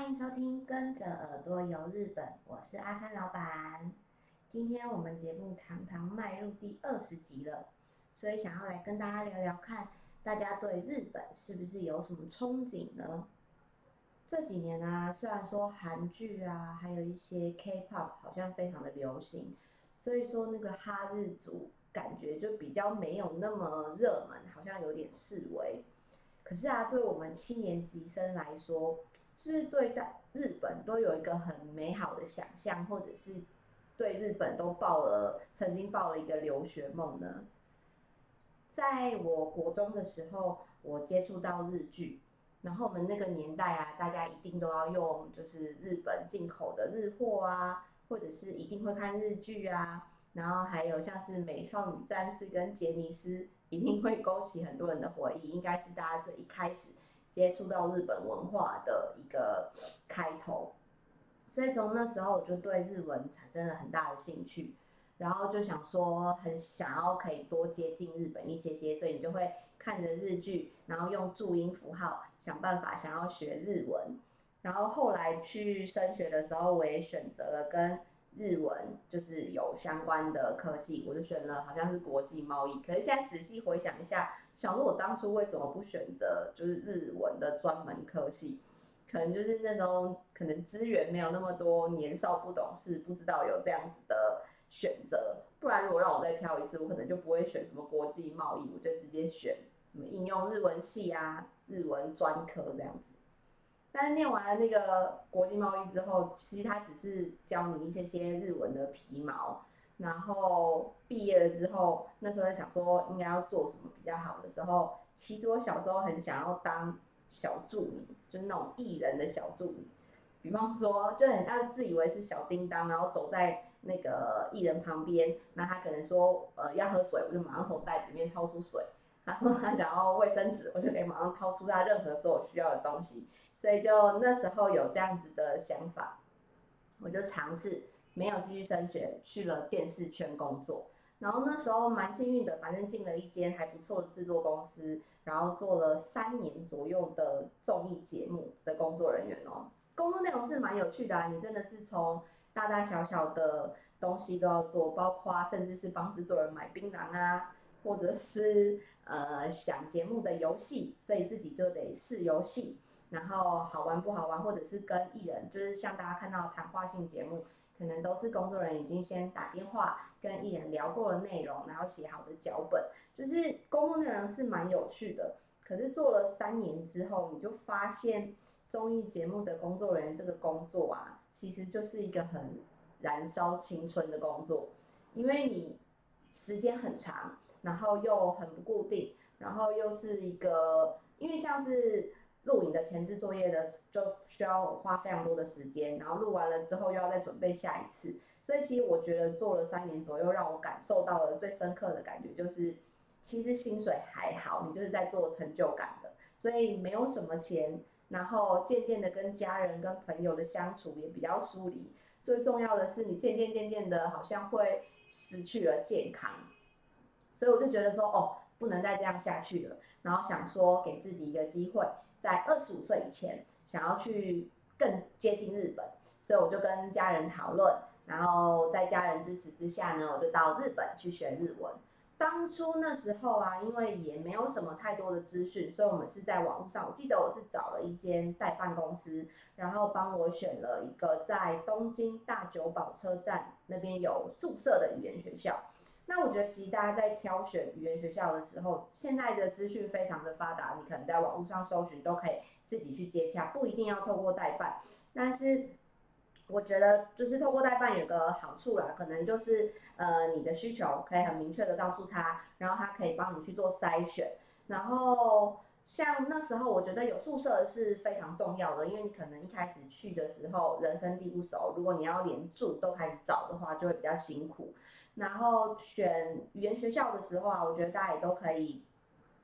欢迎收听《跟着耳朵游日本》，我是阿山老板。今天我们节目堂堂迈入第二十集了，所以想要来跟大家聊聊看，大家对日本是不是有什么憧憬呢？这几年啊，虽然说韩剧啊，还有一些 K-pop 好像非常的流行，所以说那个哈日族感觉就比较没有那么热门，好像有点式微。可是啊，对我们七年级生来说，是不是对待日本都有一个很美好的想象，或者是对日本都抱了曾经抱了一个留学梦呢？在我国中的时候，我接触到日剧，然后我们那个年代啊，大家一定都要用就是日本进口的日货啊，或者是一定会看日剧啊，然后还有像是美少女战士跟杰尼斯，一定会勾起很多人的回忆，应该是大家最一开始。接触到日本文化的一个开头，所以从那时候我就对日文产生了很大的兴趣，然后就想说很想要可以多接近日本一些些，所以你就会看着日剧，然后用注音符号想办法想要学日文，然后后来去升学的时候，我也选择了跟日文就是有相关的科系，我就选了好像是国际贸易，可是现在仔细回想一下。想说，我当初为什么不选择就是日文的专门科系？可能就是那时候可能资源没有那么多，年少不懂事，不知道有这样子的选择。不然如果让我再挑一次，我可能就不会选什么国际贸易，我就直接选什么应用日文系啊，日文专科这样子。但是念完了那个国际贸易之后，其实它只是教你一些些日文的皮毛。然后毕业了之后，那时候在想说应该要做什么比较好的时候，其实我小时候很想要当小助理，就是那种艺人的小助理。比方说，就很像自以为是小叮当，然后走在那个艺人旁边，那他可能说呃要喝水，我就马上从袋子里面掏出水。他说他想要卫生纸，我就可以马上掏出他任何所有需要的东西。所以就那时候有这样子的想法，我就尝试。没有继续升学，去了电视圈工作。然后那时候蛮幸运的，反正进了一间还不错的制作公司，然后做了三年左右的综艺节目的工作人员哦。工作内容是蛮有趣的啊，你真的是从大大小小的东西都要做，包括甚至是帮制作人买槟榔啊，或者是呃想节目的游戏，所以自己就得试游戏，然后好玩不好玩，或者是跟艺人，就是像大家看到谈话性节目。可能都是工作人员已经先打电话跟艺人聊过的内容，然后写好的脚本，就是工作内容是蛮有趣的。可是做了三年之后，你就发现综艺节目的工作人员这个工作啊，其实就是一个很燃烧青春的工作，因为你时间很长，然后又很不固定，然后又是一个，因为像是。录影的前置作业的就需要花非常多的时间，然后录完了之后又要再准备下一次，所以其实我觉得做了三年左右，让我感受到了最深刻的感觉就是，其实薪水还好，你就是在做成就感的，所以没有什么钱，然后渐渐的跟家人跟朋友的相处也比较疏离，最重要的是你渐渐渐渐的好像会失去了健康，所以我就觉得说哦，不能再这样下去了，然后想说给自己一个机会。在二十五岁以前，想要去更接近日本，所以我就跟家人讨论，然后在家人支持之下呢，我就到日本去学日文。当初那时候啊，因为也没有什么太多的资讯，所以我们是在网上，我记得我是找了一间代办公司，然后帮我选了一个在东京大久保车站那边有宿舍的语言学校。那我觉得，其实大家在挑选语言学校的时候，现在的资讯非常的发达，你可能在网络上搜寻都可以自己去接洽，不一定要透过代办。但是我觉得，就是透过代办有个好处啦，可能就是呃你的需求可以很明确的告诉他，然后他可以帮你去做筛选。然后像那时候，我觉得有宿舍是非常重要的，因为你可能一开始去的时候人生地不熟，如果你要连住都开始找的话，就会比较辛苦。然后选语言学校的时候啊，我觉得大家也都可以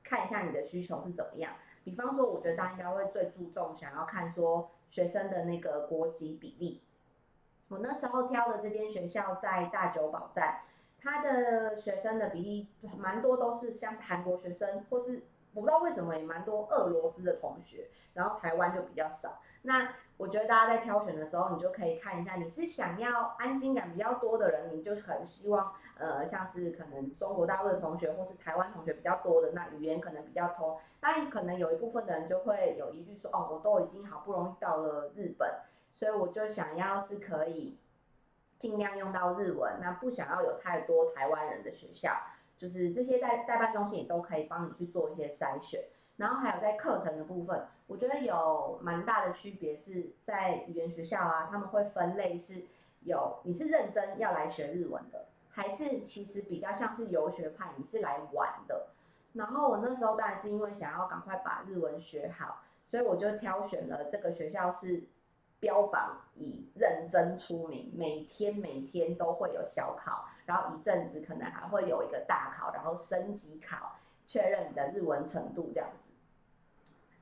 看一下你的需求是怎么样。比方说，我觉得大家应该会最注重想要看说学生的那个国籍比例。我那时候挑的这间学校在大久保站，它的学生的比例蛮多都是像是韩国学生或是不知道为什么也蛮多俄罗斯的同学，然后台湾就比较少。那我觉得大家在挑选的时候，你就可以看一下，你是想要安心感比较多的人，你就很希望，呃，像是可能中国大陆的同学或是台湾同学比较多的，那语言可能比较通。那可能有一部分的人就会有疑虑说，哦，我都已经好不容易到了日本，所以我就想要是可以尽量用到日文，那不想要有太多台湾人的学校，就是这些代代办中心也都可以帮你去做一些筛选。然后还有在课程的部分，我觉得有蛮大的区别是在语言学校啊，他们会分类是有你是认真要来学日文的，还是其实比较像是游学派，你是来玩的。然后我那时候当然是因为想要赶快把日文学好，所以我就挑选了这个学校是标榜以认真出名，每天每天都会有小考，然后一阵子可能还会有一个大考，然后升级考。确认你的日文程度这样子，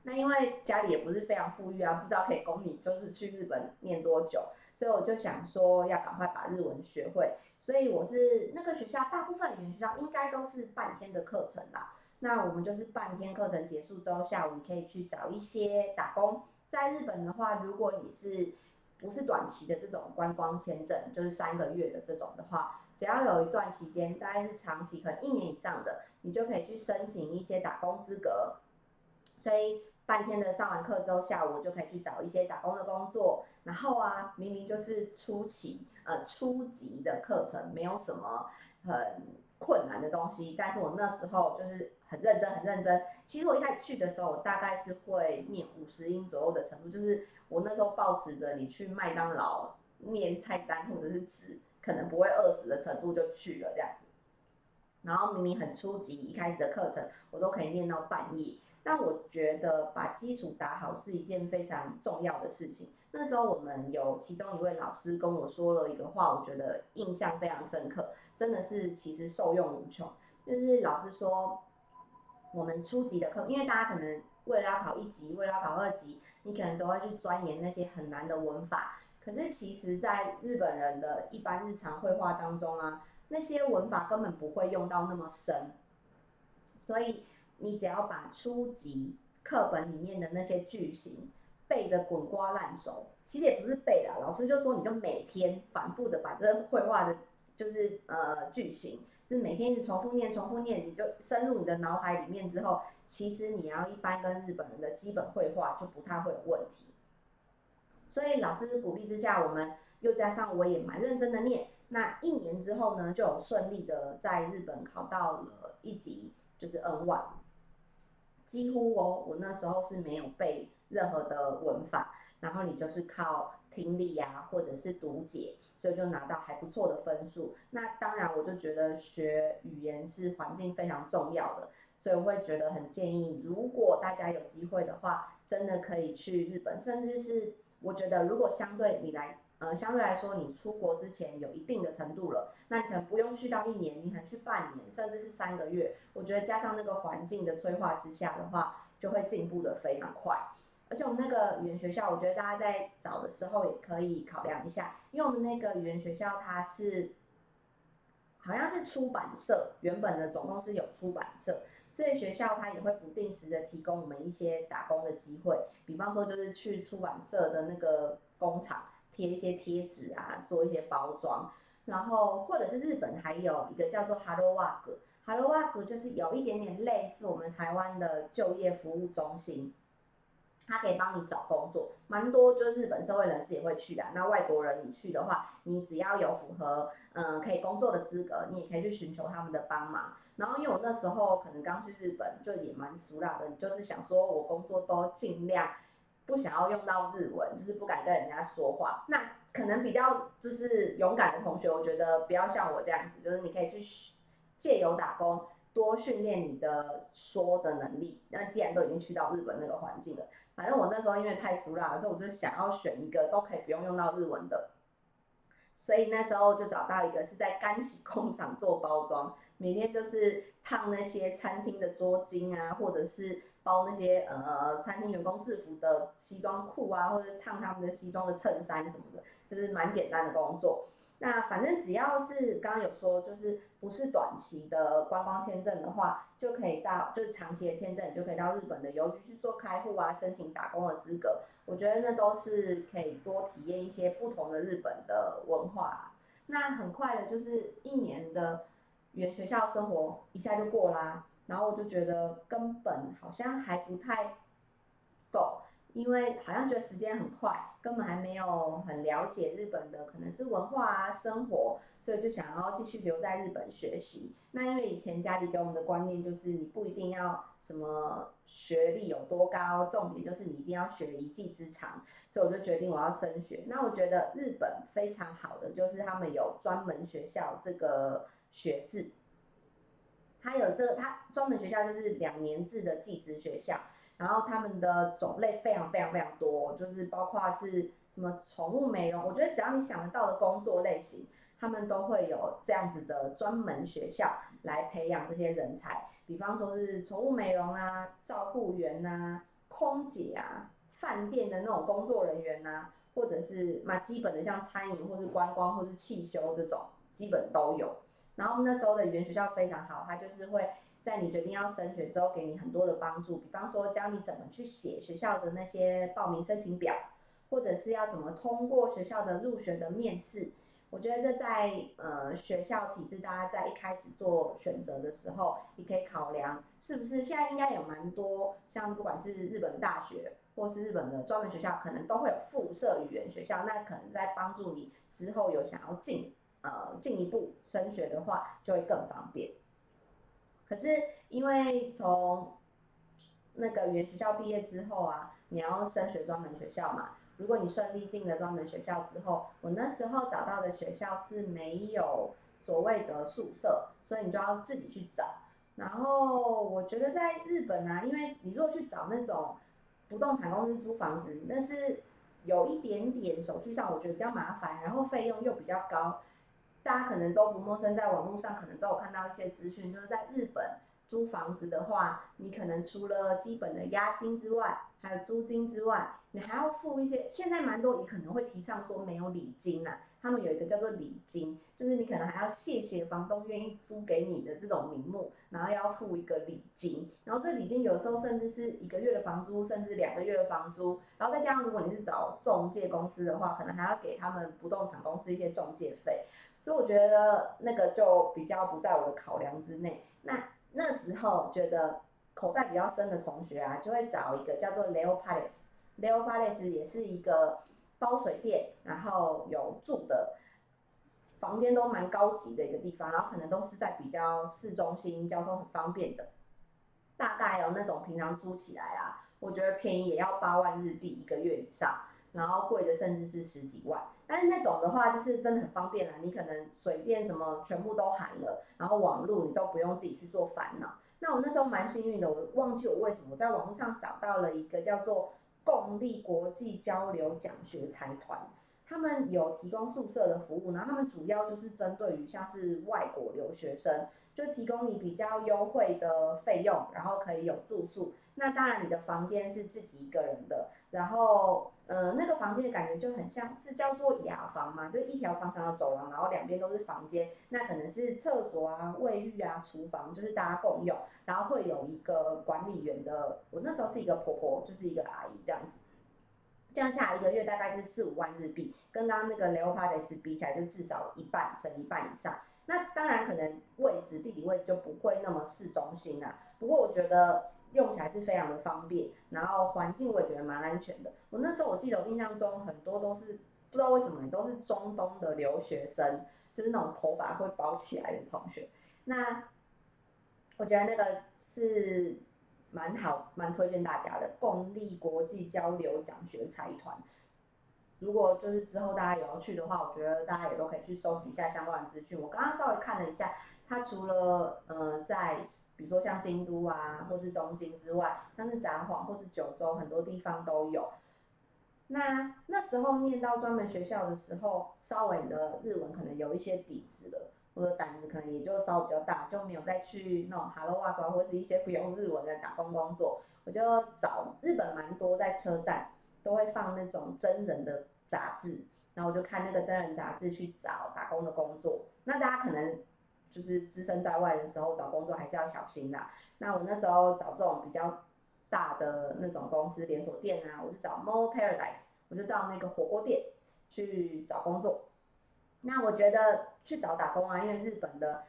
那因为家里也不是非常富裕啊，不知道可以供你就是去日本念多久，所以我就想说要赶快把日文学会，所以我是那个学校大部分语言学校应该都是半天的课程啦，那我们就是半天课程结束之后，下午你可以去找一些打工，在日本的话，如果你是不是短期的这种观光签证，就是三个月的这种的话。只要有一段期间，大概是长期，可能一年以上的，你就可以去申请一些打工资格。所以半天的上完课之后，下午就可以去找一些打工的工作。然后啊，明明就是初期呃初级的课程，没有什么很困难的东西，但是我那时候就是很认真很认真。其实我一开始去的时候，我大概是会念五十音左右的程度，就是我那时候抱持着你去麦当劳念菜单或者是纸。可能不会饿死的程度就去了这样子，然后明明很初级，一开始的课程我都可以念到半夜。但我觉得把基础打好是一件非常重要的事情。那时候我们有其中一位老师跟我说了一个话，我觉得印象非常深刻，真的是其实受用无穷。就是老师说，我们初级的课，因为大家可能为了要考一级，为了要考二级，你可能都会去钻研那些很难的文法。可是其实，在日本人的一般日常绘画当中啊，那些文法根本不会用到那么深，所以你只要把初级课本里面的那些句型背得滚瓜烂熟，其实也不是背啦，老师就说你就每天反复的把这个会话的，就是呃句型，就是每天一直重复念、重复念，你就深入你的脑海里面之后，其实你要一般跟日本人的基本会话就不太会有问题。所以老师鼓励之下，我们又加上我也蛮认真的念，那一年之后呢，就有顺利的在日本考到了一级，就是 N one，。几乎哦，我那时候是没有背任何的文法，然后你就是靠听力呀，或者是读解，所以就拿到还不错的分数。那当然，我就觉得学语言是环境非常重要的，所以我会觉得很建议，如果大家有机会的话，真的可以去日本，甚至是。我觉得，如果相对你来，呃，相对来说，你出国之前有一定的程度了，那你可能不用去到一年，你可能去半年，甚至是三个月。我觉得加上那个环境的催化之下的话，就会进步得非常快。而且我们那个语言学校，我觉得大家在找的时候也可以考量一下，因为我们那个语言学校它是，好像是出版社，原本的总共是有出版社。所以学校它也会不定时的提供我们一些打工的机会，比方说就是去出版社的那个工厂贴一些贴纸啊，做一些包装，然后或者是日本还有一个叫做 Hello Work，Hello Work 就是有一点点类似我们台湾的就业服务中心。他可以帮你找工作，蛮多就是日本社会人士也会去的。那外国人你去的话，你只要有符合嗯可以工作的资格，你也可以去寻求他们的帮忙。然后因为我那时候可能刚去日本，就也蛮熟啦的，就是想说我工作都尽量不想要用到日文，就是不敢跟人家说话。那可能比较就是勇敢的同学，我觉得不要像我这样子，就是你可以去借由打工多训练你的说的能力。那既然都已经去到日本那个环境了。反正我那时候因为太熟了，所以我就想要选一个都可以不用用到日文的，所以那时候就找到一个是在干洗工厂做包装，每天就是烫那些餐厅的桌巾啊，或者是包那些呃餐厅员工制服的西装裤啊，或者烫他们的西装的衬衫什么的，就是蛮简单的工作。那反正只要是刚刚有说，就是不是短期的观光签证的话，就可以到，就是长期的签证，你就可以到日本的邮局去做开户啊，申请打工的资格。我觉得那都是可以多体验一些不同的日本的文化。那很快的，就是一年的语言学校生活一下就过啦，然后我就觉得根本好像还不太够。因为好像觉得时间很快，根本还没有很了解日本的可能是文化啊、生活，所以就想要继续留在日本学习。那因为以前家里给我们的观念就是你不一定要什么学历有多高，重点就是你一定要学一技之长，所以我就决定我要升学。那我觉得日本非常好的就是他们有专门学校这个学制，他有这个他专门学校就是两年制的技职学校。然后他们的种类非常非常非常多，就是包括是什么宠物美容，我觉得只要你想得到的工作类型，他们都会有这样子的专门学校来培养这些人才。比方说是宠物美容啊、照护员啊、空姐啊、饭店的那种工作人员啊，或者是蛮基本的像餐饮或是观光或是汽修这种，基本都有。然后那时候的语言学校非常好，它就是会。在你决定要升学之后，给你很多的帮助，比方说教你怎么去写学校的那些报名申请表，或者是要怎么通过学校的入学的面试。我觉得这在呃学校体制，大家在一开始做选择的时候，你可以考量是不是现在应该有蛮多，像不管是日本的大学，或是日本的专门学校，可能都会有附设语言学校，那可能在帮助你之后有想要进呃进一步升学的话，就会更方便。可是因为从那个语言学校毕业之后啊，你要升学专门学校嘛。如果你顺利进了专门学校之后，我那时候找到的学校是没有所谓的宿舍，所以你就要自己去找。然后我觉得在日本啊，因为你如果去找那种不动产公司租房子，那是有一点点手续上我觉得比较麻烦，然后费用又比较高。大家可能都不陌生，在网络上可能都有看到一些资讯，就是在日本租房子的话，你可能除了基本的押金之外，还有租金之外，你还要付一些。现在蛮多也可能会提倡说没有礼金呐，他们有一个叫做礼金，就是你可能还要谢谢房东愿意租给你的这种名目，然后要付一个礼金，然后这礼金有时候甚至是一个月的房租，甚至两个月的房租，然后再加上如果你是找中介公司的话，可能还要给他们不动产公司一些中介费。所以我觉得那个就比较不在我的考量之内。那那时候觉得口袋比较深的同学啊，就会找一个叫做 Leo Palace。Leo Palace 也是一个包水电，然后有住的房间都蛮高级的一个地方，然后可能都是在比较市中心，交通很方便的。大概有那种平常租起来啊，我觉得便宜也要八万日币一个月以上。然后贵的甚至是十几万，但是那种的话就是真的很方便啦，你可能水电什么全部都含了，然后网络你都不用自己去做烦恼。那我那时候蛮幸运的，我忘记我为什么我在网络上找到了一个叫做共立国际交流奖学财团，他们有提供宿舍的服务，然后他们主要就是针对于像是外国留学生，就提供你比较优惠的费用，然后可以有住宿。那当然你的房间是自己一个人的，然后。呃，那个房间的感觉就很像是叫做雅房嘛，就是一条长长的走廊，然后两边都是房间，那可能是厕所啊、卫浴啊、厨房，就是大家共用，然后会有一个管理员的，我那时候是一个婆婆，就是一个阿姨这样子，这样下来一个月大概是四五万日币，跟刚刚那个 Leo Palace 比起来就至少一半，省一半以上。那当然可能位置地理位置就不会那么市中心啊，不过我觉得用起来是非常的方便，然后环境我也觉得蛮安全的。我那时候我记得我印象中很多都是不知道为什么都是中东的留学生，就是那种头发会包起来的同学。那我觉得那个是蛮好，蛮推荐大家的共立国际交流奖学财团。如果就是之后大家有要去的话，我觉得大家也都可以去搜寻一下相关的资讯。我刚刚稍微看了一下，它除了呃在比如说像京都啊，或是东京之外，像是札幌或是九州很多地方都有。那那时候念到专门学校的时候，稍微的日文可能有一些底子了，我的胆子可能也就稍微比较大，就没有再去那种 Hello Work 或是一些不用日文的打工工作，我就找日本蛮多在车站。都会放那种真人的杂志，然后我就看那个真人杂志去找打工的工作。那大家可能就是只身在外的时候找工作还是要小心啦。那我那时候找这种比较大的那种公司连锁店啊，我是找 More Paradise，我就到那个火锅店去找工作。那我觉得去找打工啊，因为日本的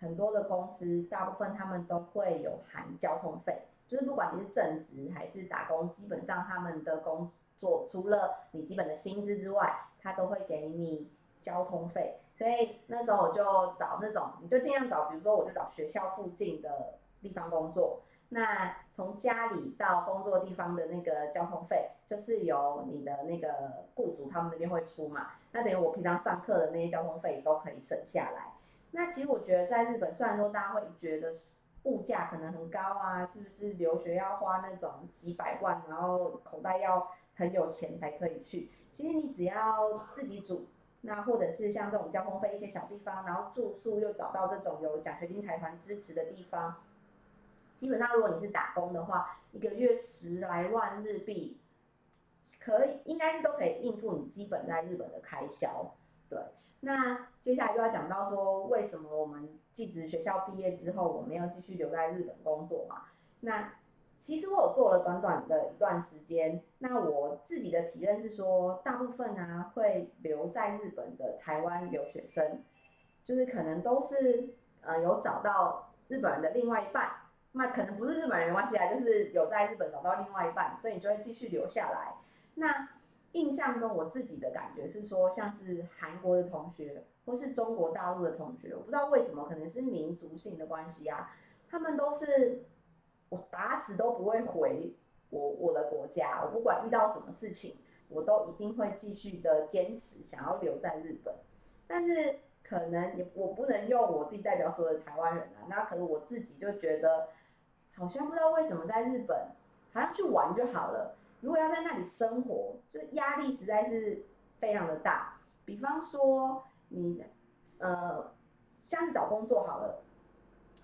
很多的公司，大部分他们都会有含交通费，就是不管你是正职还是打工，基本上他们的工做除了你基本的薪资之外，他都会给你交通费。所以那时候我就找那种，你就尽量找，比如说我就找学校附近的地方工作。那从家里到工作地方的那个交通费，就是由你的那个雇主他们那边会出嘛。那等于我平常上课的那些交通费都可以省下来。那其实我觉得在日本，虽然说大家会觉得物价可能很高啊，是不是留学要花那种几百万，然后口袋要很有钱才可以去？其实你只要自己煮，那或者是像这种交通费一些小地方，然后住宿又找到这种有奖学金财团支持的地方。基本上，如果你是打工的话，一个月十来万日币，可以应该是都可以应付你基本在日本的开销。对，那接下来就要讲到说，为什么我们技职学校毕业之后，我没有继续留在日本工作嘛？那其实我有做了短短的一段时间，那我自己的体认是说，大部分啊会留在日本的台湾留学生，就是可能都是呃有找到日本人的另外一半。那可能不是日本人的关系啊，就是有在日本找到另外一半，所以你就会继续留下来。那印象中我自己的感觉是说，像是韩国的同学或是中国大陆的同学，我不知道为什么，可能是民族性的关系啊，他们都是我打死都不会回我我的国家，我不管遇到什么事情，我都一定会继续的坚持想要留在日本，但是。可能也我不能用我自己代表所有的台湾人啊，那可能我自己就觉得，好像不知道为什么在日本，好像去玩就好了。如果要在那里生活，就压力实在是非常的大。比方说你呃，像是找工作好了，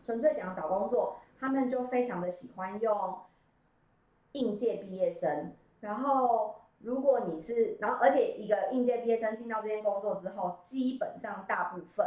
纯粹讲找工作，他们就非常的喜欢用应届毕业生，然后。如果你是，然后而且一个应届毕业生进到这间工作之后，基本上大部分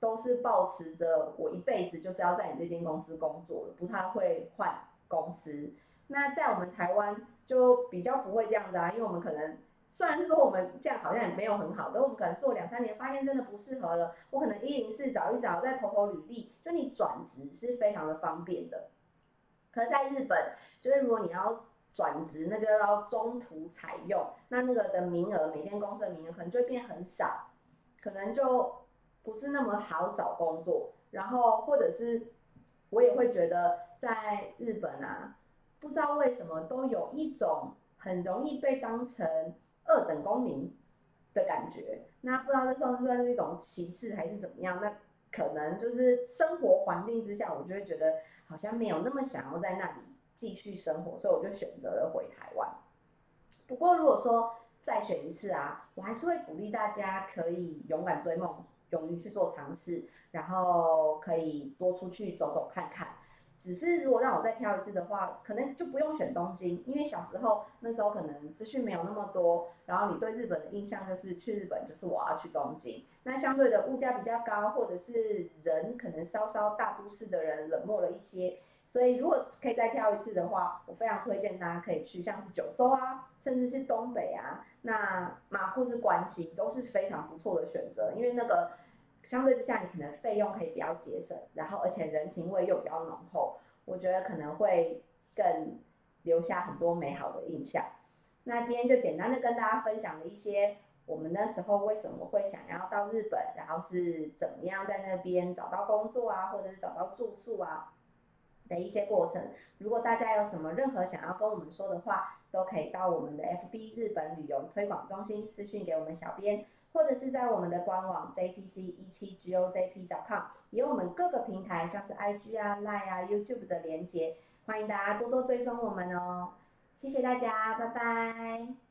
都是抱持着我一辈子就是要在你这间公司工作了，不太会换公司。那在我们台湾就比较不会这样子啊，因为我们可能虽然是说我们这样好像也没有很好，但我们可能做两三年发现真的不适合了，我可能一零四找一找，再投投履历，就你转职是非常的方便的。可是在日本，就是如果你要转职那就要中途采用，那那个的名额，每间公司的名额可能就会变很少，可能就不是那么好找工作。然后或者是我也会觉得在日本啊，不知道为什么都有一种很容易被当成二等公民的感觉。那不知道这算不算是一种歧视还是怎么样？那可能就是生活环境之下，我就会觉得好像没有那么想要在那里。继续生活，所以我就选择了回台湾。不过如果说再选一次啊，我还是会鼓励大家可以勇敢追梦，勇于去做尝试，然后可以多出去走走看看。只是如果让我再挑一次的话，可能就不用选东京，因为小时候那时候可能资讯没有那么多，然后你对日本的印象就是去日本就是我要去东京，那相对的物价比较高，或者是人可能稍稍大都市的人冷漠了一些。所以，如果可以再挑一次的话，我非常推荐大家可以去，像是九州啊，甚至是东北啊，那马或是关西都是非常不错的选择，因为那个相对之下，你可能费用可以比较节省，然后而且人情味又比较浓厚，我觉得可能会更留下很多美好的印象。那今天就简单的跟大家分享了一些我们那时候为什么会想要到日本，然后是怎么样在那边找到工作啊，或者是找到住宿啊。的一些过程，如果大家有什么任何想要跟我们说的话，都可以到我们的 FB 日本旅游推广中心私讯给我们小编，或者是在我们的官网 JTC 一七 GOJP.com，也有我们各个平台像是 IG 啊、Line 啊、YouTube 的连接，欢迎大家多多追踪我们哦。谢谢大家，拜拜。